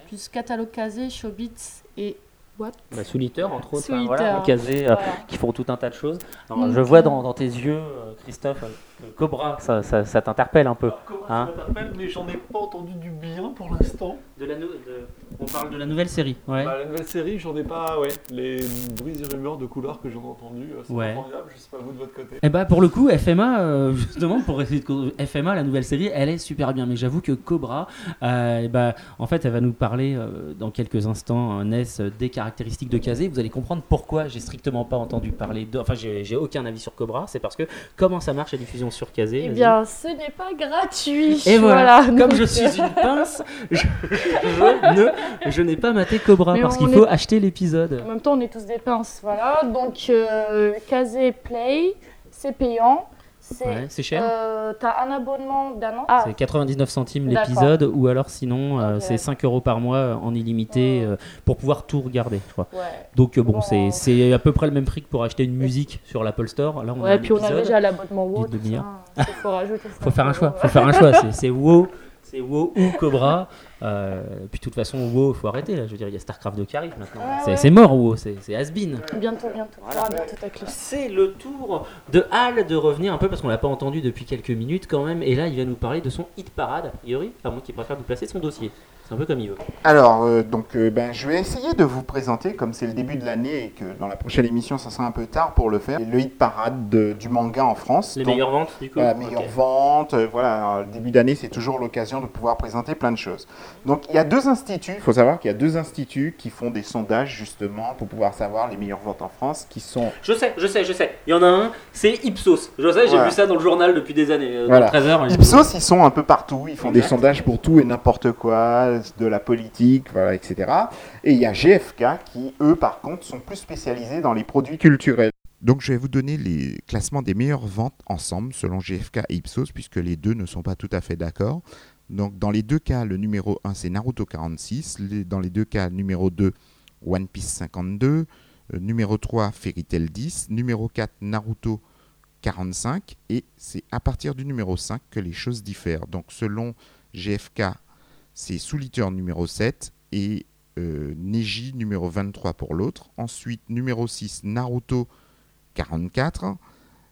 plus catalogue Kaze, Showbiz et what Bah, sous Litter entre autres, hein, voilà, casé, euh, qui font tout un tas de choses. Alors, Donc, je vois euh, dans, dans tes yeux, euh, Christophe, euh, Cobra, ça, ça, ça t'interpelle un peu. Hein ça m'interpelle, mais j'en ai pas entendu du bien pour l'instant. De la nou- de- On parle de la nouvelle série, ouais. Bah, la nouvelle série, j'en ai pas, ouais. Les bruits et rumeurs de couleurs que j'en ai entendus, euh, c'est Ouais. formidable, je sais pas vous de votre côté. Et bah pour le coup, FMA, euh, justement, pour essayer de FMA, la nouvelle série, elle est super bien. Mais j'avoue que Cobra, euh, eh bah, en fait, elle va nous parler euh, dans quelques instants, euh, Ness, des caractéristiques de Kazé. Vous allez comprendre pourquoi j'ai strictement pas entendu parler de. Enfin, j'ai j'ai aucun avis sur Cobra. C'est parce que comment ça marche la diffusion sur Kazé Eh bien, ce n'est pas gratuit. Et voilà, [LAUGHS] comme je suis une pince, je, je ne, je n'ai pas maté Cobra Mais parce qu'il faut acheter l'épisode. En même temps, on est tous des pinces, voilà. Donc, euh, Play, c'est payant. C'est, Ouais, cher. euh, t'as un abonnement d'un an. Ah, C'est 99 centimes l'épisode, ou alors sinon euh, c'est 5 euros par mois euh, en illimité euh, pour pouvoir tout regarder. Je crois. ouais. Donc bon, Bon. c'est à peu près le même prix que pour acheter une musique sur l'Apple Store. Là, on a Ouais, puis on a déjà l'abonnement WoW. Il [LAUGHS] faut faire un 5 choix. [LAUGHS] Faut faire un choix. C'est- C'est WoW, c'est WoW ou Cobra. Euh, puis de toute façon, WoW, faut arrêter là. Je veux dire, il y a Starcraft 2 qui arrive maintenant. Ouais, C'est ouais. mort WoW, c'est has-been. Bientôt, bientôt. Voilà. Ah, bientôt. C'est le tour de Hal de revenir un peu parce qu'on l'a pas entendu depuis quelques minutes quand même. Et là, il va nous parler de son hit parade, a priori, à moins qu'il préfère nous placer son dossier. C'est un peu comme il veut. Alors, euh, donc, euh, ben, je vais essayer de vous présenter, comme c'est le début de l'année et que dans la prochaine émission, ça sera un peu tard pour le faire, le hit parade de- du manga en France. Les Donc, meilleures ventes, du coup La meilleure Ok. vente, euh, voilà, alors, le début d'année, c'est toujours l'occasion de pouvoir présenter plein de choses. Donc, il y a deux instituts, il faut savoir qu'il y a deux instituts qui font des sondages, justement, pour pouvoir savoir les meilleures ventes en France, qui sont... Je sais, je sais, je sais. Il y en a un, c'est Ipsos. Je sais, j'ai Voilà. vu ça dans le journal depuis des années. euh, Voilà. Dans le 13h. Ipsos, ils sont un peu partout, ils font des sondages pour tout et n'importe quoi, de la politique, voilà, etc. Et il y a GFK qui, eux, par contre, sont plus spécialisés dans les produits culturels. Donc je vais vous donner les classements des meilleures ventes ensemble selon GFK et Ipsos puisque les deux ne sont pas tout à fait d'accord. Donc dans les deux cas, le numéro 1 c'est Naruto 46, les- dans les deux cas, numéro 2 One Piece 52, euh, numéro 3 Fairy Tail 10, numéro 4 Naruto 45 et c'est à partir du numéro 5 que les choses diffèrent. Donc selon GFK, c'est Soul Eater numéro 7 et euh, Neji numéro 23 pour l'autre. Ensuite numéro 6 Naruto 44,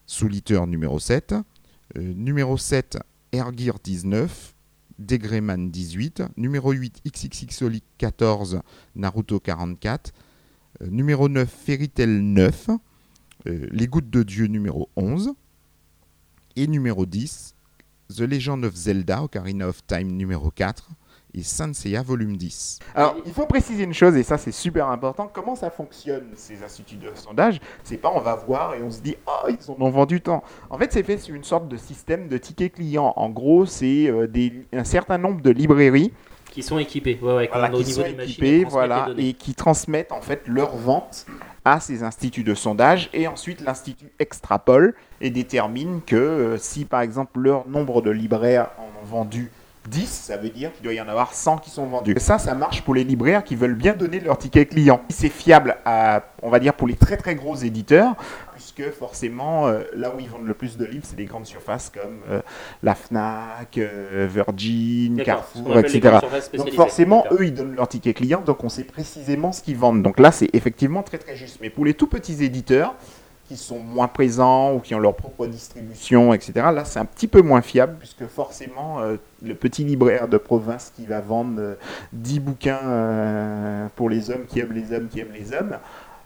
Soul Eater numéro 7, euh, numéro 7 Air Gear 19, Degrayman 18, numéro 8 XXXolic 14, Naruto 44, euh, numéro 9 Fairy Tail 9, euh, Les Gouttes de Dieu numéro 11, et numéro 10 The Legend of Zelda Ocarina of Time numéro 4 et Saint Seiya volume 10. Alors, il faut préciser une chose, et ça c'est super important, comment ça fonctionne ces instituts de sondage? C'est pas on va voir et on se dit oh ils en ont vendu tant. En fait, c'est fait sur une sorte de système de tickets clients. En gros, c'est euh, des- un certain nombre de librairies Qui sont équipés, ouais, ouais, voilà, au qui niveau sont des machines, équipées, voilà, et qui transmettent en fait leurs ventes à ces instituts de sondage et ensuite l'institut extrapole et détermine que euh, si par exemple leur nombre de libraires en ont vendu 10, ça veut dire qu'il doit y en avoir 100 qui sont vendus. Et ça, ça marche pour les libraires qui veulent bien donner leur ticket client. C'est fiable à, on va dire, pour les très très gros éditeurs, puisque forcément, euh, là où ils vendent le plus de livres, c'est les grandes surfaces comme euh, la Fnac, euh, Virgin, Carrefour, etc. Donc forcément, eux, ils donnent leur ticket client, donc on sait précisément ce qu'ils vendent. Donc là, c'est effectivement très très juste. Mais pour les tout petits éditeurs, qui sont moins présents ou qui ont leur propre distribution, etc., là, c'est un petit peu moins fiable, puisque forcément, euh, le petit libraire de province qui va vendre euh, 10 bouquins euh, pour les hommes qui aiment les hommes qui aiment les hommes,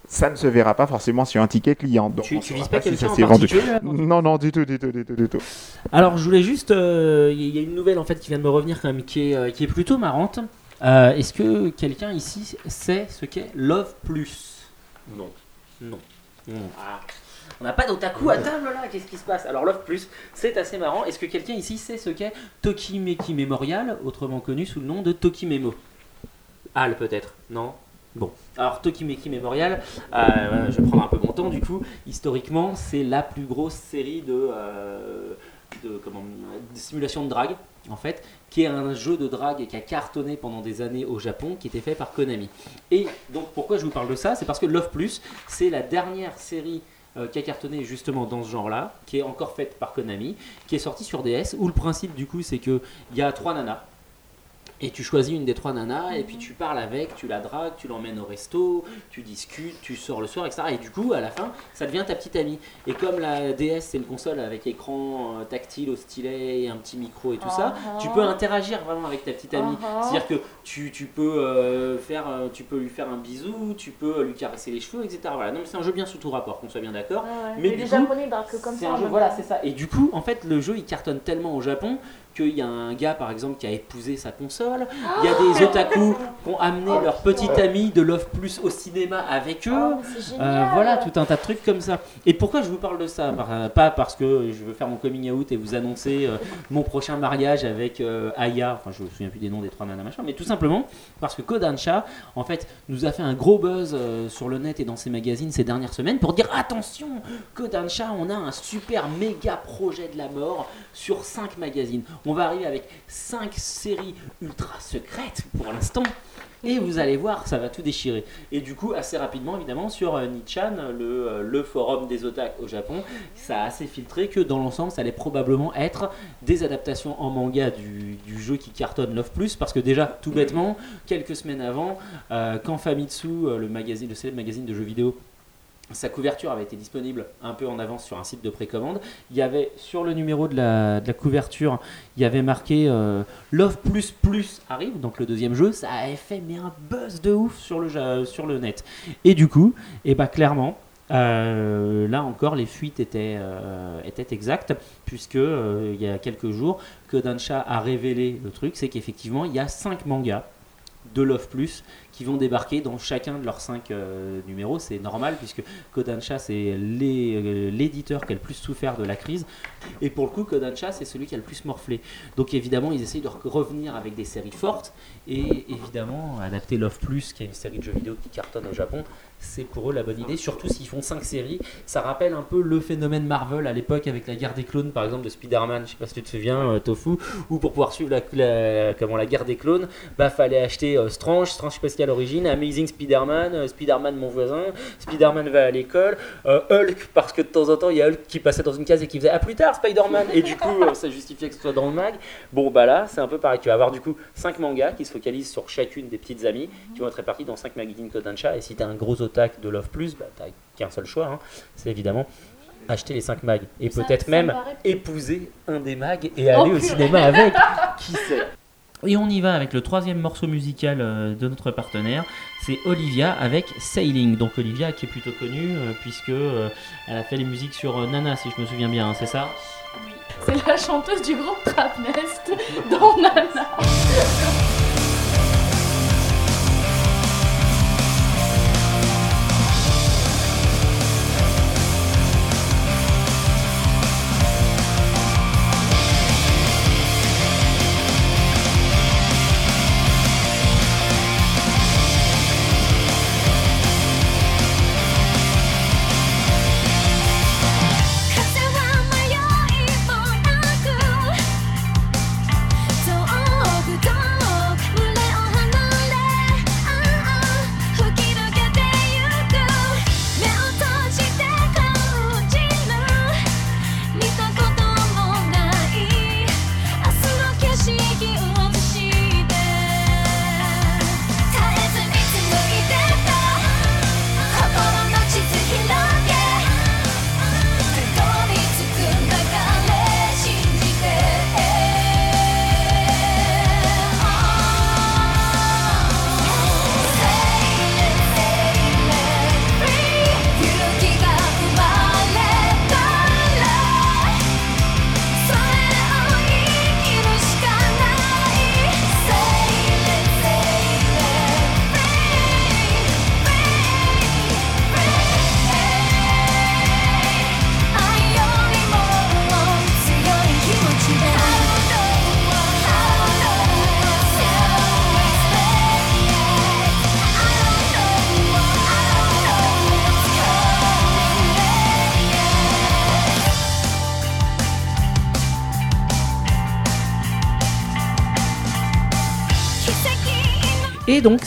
ça ne se verra pas forcément sur un ticket client. Donc Tu, tu vises pas si quelqu'un ça en s'est vendu. particulier là Non, non, du tout, du tout, du tout, du tout. Alors, je voulais juste. euh, Il y a une nouvelle en fait qui vient de me revenir quand même, qui est, euh, qui est plutôt marrante. Euh, Est-ce que quelqu'un ici sait ce qu'est Love Plus? Non. Non. Ah. On n'a pas d'otaku à table là, qu'est-ce qui se passe? Alors Love Plus, c'est assez marrant. Est-ce que quelqu'un ici sait ce qu'est Tokimeki Memorial, autrement connu sous le nom de Tokimemo? Al peut-être Non? Bon, alors Tokimeki Memorial, euh, je vais prendre un peu mon temps du coup. Historiquement, c'est la plus grosse série de, euh, de, comment, de simulation de drague, en fait, qui est un jeu de drague qui a cartonné pendant des années au Japon, qui était fait par Konami. Et donc, pourquoi je vous parle de ça? C'est parce que Love Plus, c'est la dernière série euh, qui a cartonné justement dans ce genre-là, qui est encore faite par Konami, qui est sortie sur DS, où le principe du coup, c'est qu'il y a trois nanas. Et tu choisis une des trois nanas, et puis tu parles avec, tu la dragues, tu l'emmènes au resto, tu discutes, tu sors le soir, etc. Et du coup, à la fin, ça devient ta petite amie. Et comme la DS, c'est une console avec écran euh, tactile au stylet et un petit micro et tout ça, Ah tu peux interagir vraiment avec ta petite amie. Ah. C'est-à-dire que tu, tu peux euh, faire, euh, tu peux lui faire un bisou, tu peux lui caresser les cheveux, etc. Voilà. Non, mais c'est un jeu bien sous tout rapport, qu'on soit bien d'accord. Ouais, ouais. Mais les japonais que comme ça. un jeu, voilà, c'est ça. Et du coup, en fait, le jeu il cartonne tellement au Japon qu'il y a un gars, par exemple, qui a épousé sa console. Il y a des otaku qui ont amené leur petite amie de Love Plus au cinéma avec eux. Oh, Euh, voilà, tout un tas de trucs comme ça. Et pourquoi je vous parle de ça? Euh, Pas parce que je veux faire mon coming out et vous annoncer euh, mon prochain mariage avec euh, Aya, enfin je me souviens plus des noms des trois nanas machin, mais tout simplement parce que Kodansha, en fait, nous a fait un gros buzz sur le net et dans ses magazines ces dernières semaines pour dire attention, Kodansha, on a un super méga projet de la mort sur 5 magazines. On va arriver avec 5 séries ultra secrètes pour l'instant. Et vous allez voir, ça va tout déchirer. Et du coup, assez rapidement, évidemment, sur euh, Nichan, le, euh, le forum des otak au Japon, ça a assez filtré que dans l'ensemble, ça allait probablement être des adaptations en manga du, jeu qui cartonne Love Plus. Parce que déjà, tout bêtement, quelques semaines avant, euh, quand Famitsu, euh, le, le célèbre magazine de jeux vidéo, sa couverture avait été disponible un peu en avance sur un site de précommande. Il y avait sur le numéro de la, couverture, il y avait marqué euh, Love Plus Plus arrive, donc le deuxième jeu. Ça avait fait mais un buzz de ouf sur le, net. Et du coup, et bah clairement, euh, là encore, les fuites étaient, euh, exactes, puisque il y a quelques jours, Kodansha a révélé le truc, c'est qu'effectivement, il y a 5 mangas de Love Plus qui vont débarquer dans chacun de leurs cinq euh, numéros. C'est normal puisque Kodansha c'est euh, l'éditeur qui a le plus souffert de la crise et pour le coup Kodansha c'est celui qui a le plus morflé. Donc évidemment ils essayent de re- revenir avec des séries fortes et évidemment adapter Love Plus qui est une série de jeux vidéo qui cartonne au Japon c'est pour eux la bonne idée, surtout s'ils font 5 séries. Ça rappelle un peu le phénomène Marvel à l'époque avec la guerre des clones, par exemple de Spider-Man, je sais pas si tu te souviens, euh, Tofu, où pour pouvoir suivre la, comment, la guerre des clones, bah fallait acheter Strange, Strange je sais pas a à l'origine, Amazing Spider-Man, euh, Spider-Man mon voisin, Spider-Man va à l'école, euh, Hulk, parce que de temps en temps il y a Hulk qui passait dans une case et qui faisait à plus tard Spider-Man, et du coup euh, ça justifiait que ce soit dans le mag. Bon bah là c'est un peu pareil, tu vas avoir du coup 5 mangas qui se focalisent sur chacune des petites amies qui vont être répartis dans 5 magazines Kodansha. Et si tu as un gros otak de Love Plus, bah, tu qu'un seul choix, hein. c'est évidemment acheter les 5 mags. Et peut-être même épouser un des mags et Oh, aller au cinéma avec. Qui sait? Et on y va avec le troisième morceau musical euh, de notre partenaire, c'est Olivia avec Sailing. Donc Olivia qui est plutôt connue euh, puisque euh, elle a fait les musiques sur Nana si je me souviens bien, hein, c'est ça? Oui, c'est la chanteuse du groupe Trap Nest dans Nana.「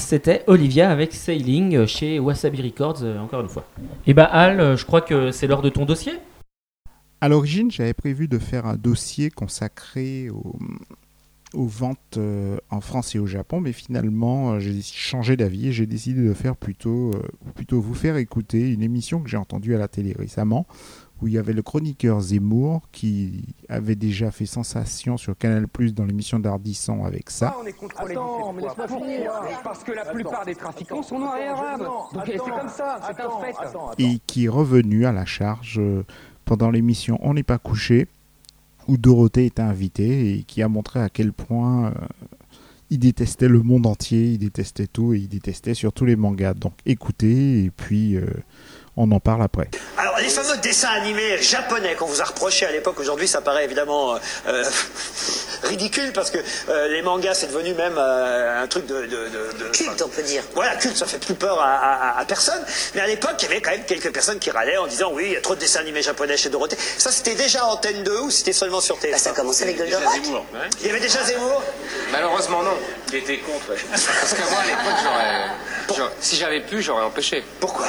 c'était Olivia avec Sailing chez Wasabi Records euh, encore une fois. Et bah Al, euh, je crois que c'est l'heure de ton dossier. À l'origine, j'avais prévu de faire un dossier consacré aux, aux ventes euh, en France et au Japon, mais finalement, j'ai changé d'avis et j'ai décidé de faire plutôt, plutôt vous faire écouter une émission que j'ai entendue à la télé récemment, où il y avait le chroniqueur Zemmour qui avait déjà fait sensation sur Canal Plus dans l'émission d'Ardisson avec ça. on est contrôlé Attends, mais laisse-moi finir. Parce que la plupart des trafiquants sont noirs et arabes. Donc c'est comme ça, c'est un fait. et qui est revenu à la charge euh, pendant l'émission On n'est pas couché, où Dorothée était invitée et qui a montré à quel point euh, il détestait le monde entier, il détestait tout et il détestait surtout les mangas. Donc écoutez et puis euh, on en parle après. Alors, les fameux dessins animés japonais qu'on vous a reprochés à l'époque, aujourd'hui, ça paraît évidemment euh, euh, [LAUGHS] ridicule parce que euh, les mangas, c'est devenu même euh, un truc de, de, de- de- Culte, on peut dire. Voilà, culte, ça fait plus peur à, à- à personne. Mais à l'époque, il y avait quand même quelques personnes qui râlaient en disant oui, il y a trop de dessins animés japonais chez Dorothée. Ça, c'était déjà Antenne 2 ou c'était seulement sur TF1 Bah, ça commençait avec Goldorak. Il y avait déjà Zemmour? Malheureusement, non. Il était contre. Parce que moi, à l'époque, j'aurais. j'aurais- Si j'avais pu, j'aurais empêché. Pourquoi?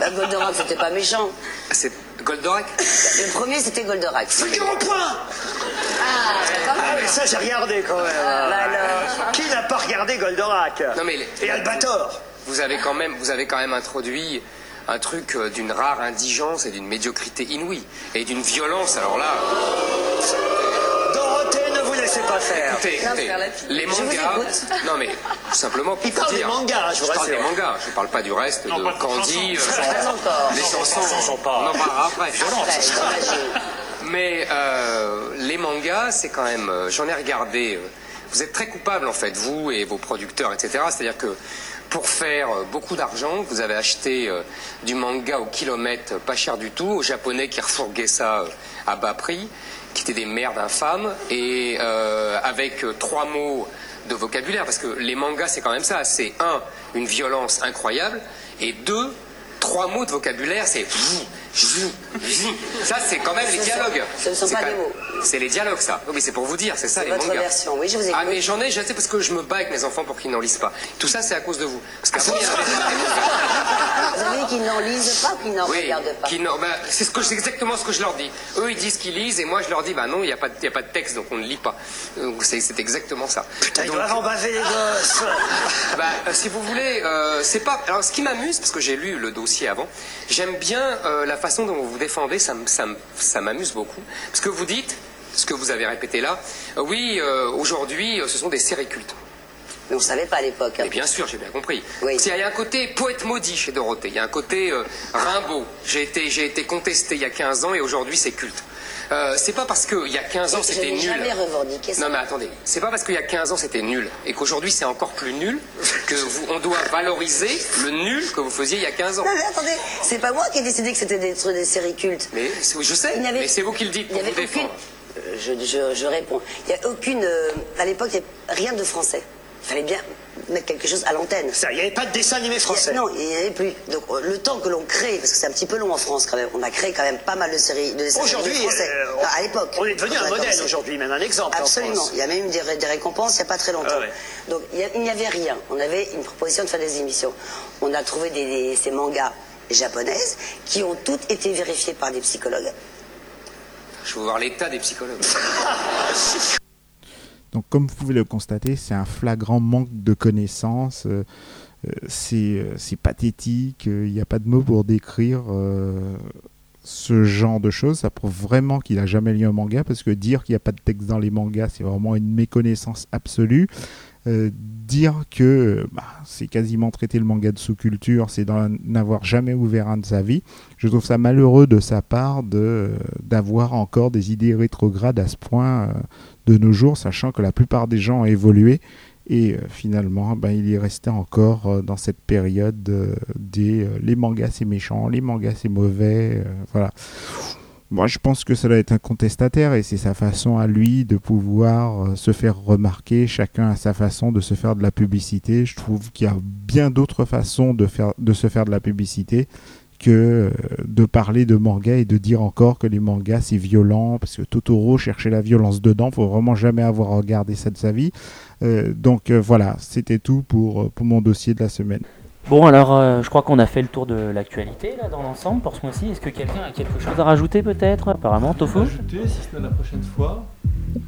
Bah, Goldorak, c'était pas méchant. C'est Goldorak Le premier, c'était Goldorak. Figure au point Ah, quand Ah, mais ça, j'ai regardé quand même. Bah alors. Qui n'a pas regardé Goldorak Non, mais les- Et Albator vous avez quand même, vous avez quand même introduit un truc euh, d'une rare indigence et d'une médiocrité inouïe. Et d'une violence, alors là. Laissez pas faire. Écoutez, les Je mangas. Non, mais simplement pour Il vous parle des dire. mangas, je vous parle rassure. des mangas, je parle pas du reste Non, de pas de Candy. chansons. euh, Pas encore. les chansons, sont pas- on en parlera après. Mais euh, les mangas, c'est quand même. euh, J'en ai regardé euh, vous êtes très coupable en fait, vous et vos producteurs, etc. C'est-à-dire que pour faire euh, beaucoup d'argent, vous avez acheté euh, du manga au kilomètre, euh, pas cher du tout, aux japonais qui refourguaient ça euh, à bas prix, qui étaient des merdes infâmes, et euh, avec euh, trois mots de vocabulaire, parce que les mangas c'est quand même ça, c'est un, une violence incroyable, et deux, trois mots de vocabulaire, c'est ça c'est quand même les dialogues. ce ne sont pas des mots. C'est les dialogues ça. Oui, mais c'est pour vous dire, c'est ça les votre mangas. version, oui, je vous Ah écoute. mais j'en ai, je sais parce que je me bats avec mes enfants pour qu'ils n'en lisent pas. Tout ça c'est à cause de vous. Parce qu'avant il y en avait [LAUGHS] Vous avez dit qu'ils n'en lisent pas, qu'ils n'en oui, regardent pas. qui n'en- bah, c'est ce que- c'est exactement ce que je leur dis. Eux, ils disent qu'ils lisent, et moi, je leur dis, bah non, il n'y a, pas de- il y a pas de texte, donc on ne lit pas. Donc c'est c'est exactement ça. Putain, ils Donc, doivent en baver les gosses. [LAUGHS] bah, euh, si vous voulez, euh, c'est pas. Alors, ce qui m'amuse, parce que j'ai lu le dossier avant, j'aime bien euh, la façon dont vous vous défendez. Ça, m'amuse beaucoup, parce que vous dites ce que vous avez répété là. euh, oui, euh, aujourd'hui, euh, ce sont des séries cultes. Mais on ne savait pas à l'époque. hein. Mais bien sûr, j'ai bien compris. Oui. Il y a un côté poète maudit chez Dorothée. Il y a un côté Rimbaud. J'ai été, j'ai été contesté il y a 15 ans et aujourd'hui c'est culte. Euh, c'est pas parce qu'il y a 15 ans c'était nul. jamais revendiqué ça. Non mais attendez, c'est pas parce qu'il y a 15 ans c'était nul et qu'aujourd'hui c'est encore plus nul que vous, on doit valoriser le nul que vous faisiez il y a 15 ans. Non, mais attendez, c'est pas moi qui ai décidé que c'était des, des séries cultes. Mais je sais, avait- mais c'est vous qui le dites Il n'y pour vous avait aucune. défendre. Euh, Je, je- je réponds. Il n'y a aucune. euh, à l'époque, il n'y avait rien de français. Il fallait bien mettre quelque chose à l'antenne. Ça, il n'y avait pas de dessin animé français. Il y a- Non, il n'y en avait plus. Donc euh, le temps que l'on crée, parce que c'est un petit peu long en France quand même, on a créé quand même pas mal de séries de dessins animés Aujourd'hui, français. euh, Non, à l'époque. on est devenu un modèle aujourd'hui, même un exemple. en Absolument. France. Il y a même eu des, ré- des récompenses il n'y a pas très longtemps. Ah ouais. Donc il n'y avait rien. On avait une proposition de faire des émissions. On a trouvé des, des- ces mangas japonaises qui ont toutes été vérifiées par des psychologues. Je veux voir l'état des psychologues. [LAUGHS] Donc, comme vous pouvez le constater, c'est un flagrant manque de connaissances. euh, euh, c'est euh, c'est pathétique. Il n'y a pas de mots pour décrire ce genre de choses. Ça prouve vraiment qu'il n'a jamais lu un manga parce que dire qu'il n'y a pas de texte dans les mangas, c'est vraiment une méconnaissance absolue. Dire que bah, c'est quasiment traiter le manga de sous-culture, c'est n'avoir jamais ouvert un de sa vie. Je trouve ça malheureux de sa part de d'avoir encore des idées rétrogrades à ce point de nos jours, sachant que la plupart des gens ont évolué et euh, finalement, ben, il est resté encore euh, dans cette période euh, des les mangas c'est méchant, les mangas c'est mauvais, voilà. Moi, je pense que ça doit être un contestataire et c'est sa façon à lui de pouvoir se faire remarquer. Chacun a sa façon de se faire de la publicité. Je trouve qu'il y a bien d'autres façons de, faire, de se faire de la publicité que euh, de parler de manga et de dire encore que les mangas c'est violent parce que Totoro cherchait la violence dedans. Faut vraiment jamais avoir regardé ça de sa vie. Euh, donc euh, voilà, c'était tout pour, pour mon dossier de la semaine. Bon, alors euh, je crois qu'on a fait le tour de l'actualité là dans l'ensemble pour ce mois-ci. Est-ce que quelqu'un a quelque chose à rajouter peut-être Apparemment, Tofu? Ajouter, si ce n'est la prochaine fois.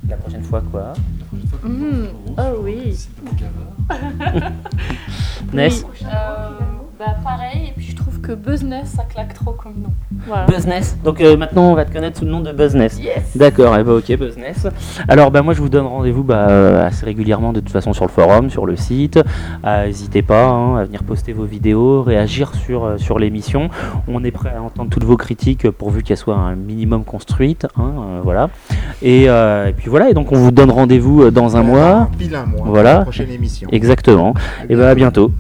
La prochaine fois quoi? La prochaine fois Mmh. rencontrerons, Oh oui. [LAUGHS] [LAUGHS] Ness? Oui, euh, bah pareil, et puis je trouve que Business ça claque trop comme nom. Voilà. Buzzness. Donc euh, maintenant on va te connaître sous le nom de Buzzness. Yes. D'accord, et bah ok Buzzness. Alors bah moi je vous donne rendez-vous bah, euh, assez régulièrement de toute façon sur le forum, sur le site. Euh, N'hésitez pas hein, à venir poster vos vidéos, réagir sur, sur l'émission. On est prêt à entendre toutes vos critiques pourvu qu'elles soient un minimum construites. hein, euh, voilà. Et, euh, et puis voilà, et donc on vous donne rendez-vous dans un mois. Pile un mois. Voilà. pour la prochaine émission. Exactement. Et bah à bientôt.